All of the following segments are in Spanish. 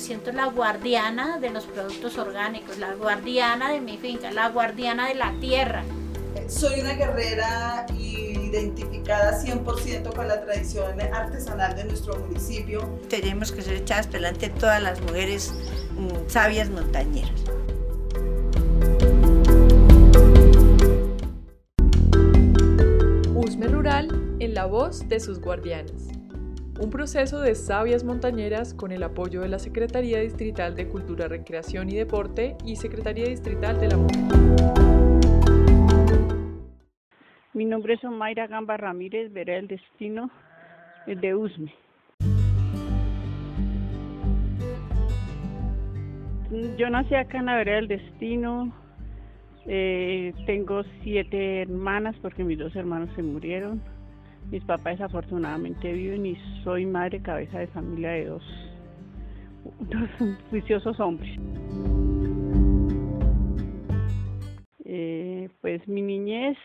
siento la guardiana de los productos orgánicos, la guardiana de mi finca, la guardiana de la tierra. Soy una guerrera identificada 100% con la tradición artesanal de nuestro municipio. Tenemos que ser echadas delante todas las mujeres mm, sabias montañeras. Usme Rural en la voz de sus guardianes un proceso de sabias montañeras con el apoyo de la Secretaría Distrital de Cultura, Recreación y Deporte y Secretaría Distrital de la Mujer. Mi nombre es Omaira Gamba Ramírez, veré el destino de Usme. Yo nací acá en la vereda del destino, eh, tengo siete hermanas porque mis dos hermanos se murieron mis papás desafortunadamente viven y soy madre cabeza de familia de dos, dos juiciosos hombres. Eh, pues mi niñez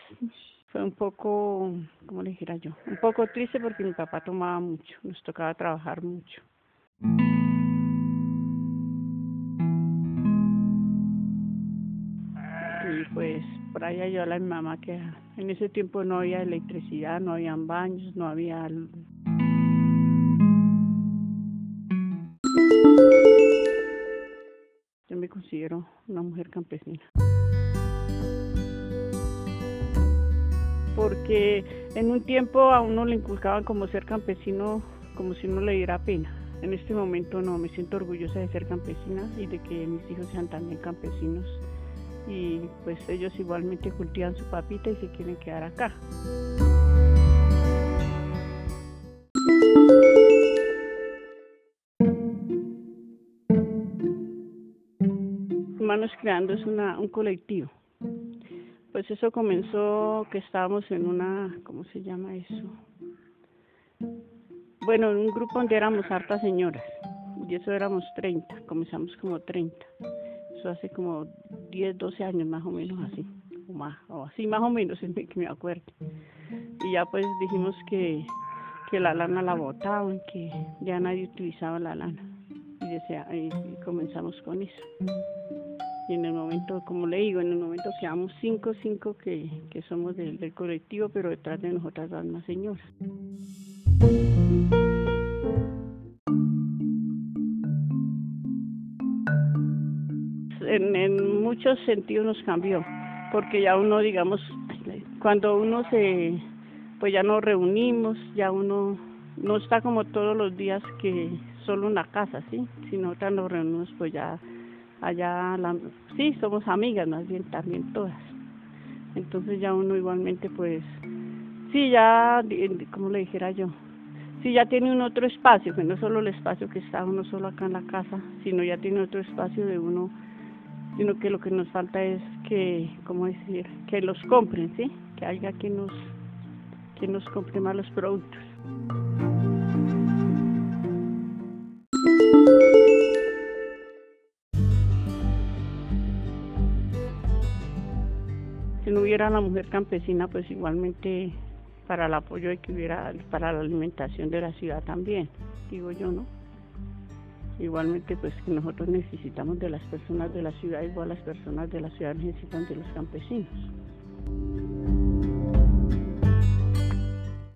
fue un poco, ¿cómo le dijera yo? Un poco triste porque mi papá tomaba mucho, nos tocaba trabajar mucho. Y pues por ahí ayudó a mi mamá que en ese tiempo no había electricidad, no habían baños, no había... Yo me considero una mujer campesina. Porque en un tiempo a uno le inculcaban como ser campesino, como si no le diera pena. En este momento no, me siento orgullosa de ser campesina y de que mis hijos sean también campesinos y pues ellos igualmente cultivan su papita y se quieren quedar acá. Humanos Creando es una, un colectivo. Pues eso comenzó que estábamos en una, ¿cómo se llama eso? Bueno, en un grupo donde éramos hartas señoras, y eso éramos 30, comenzamos como 30 hace como 10, 12 años más o menos así, o más, o así más o menos, es que me acuerdo. Y ya pues dijimos que, que la lana la botaban, que ya nadie utilizaba la lana. Y, desea, y, comenzamos con eso. Y en el momento, como le digo, en el momento quedamos cinco, cinco que, que somos del, del colectivo, pero detrás de nosotras van más señoras. En, muchos sentidos nos cambió, porque ya uno, digamos, cuando uno se, pues ya nos reunimos, ya uno no está como todos los días que solo una casa, ¿sí? Si nosotras nos reunimos, pues ya allá, la, sí, somos amigas más bien también todas. Entonces ya uno igualmente, pues, sí, ya, como le dijera yo, sí ya tiene un otro espacio, que no solo el espacio que está uno solo acá en la casa, sino ya tiene otro espacio de uno sino que lo que nos falta es que, ¿cómo decir?, que los compren, ¿sí? Que haya quien nos, que nos compre más los productos. Si no hubiera la mujer campesina, pues igualmente para el apoyo de que hubiera, para la alimentación de la ciudad también, digo yo, ¿no? Igualmente, pues nosotros necesitamos de las personas de la ciudad, igual las personas de la ciudad necesitan de los campesinos.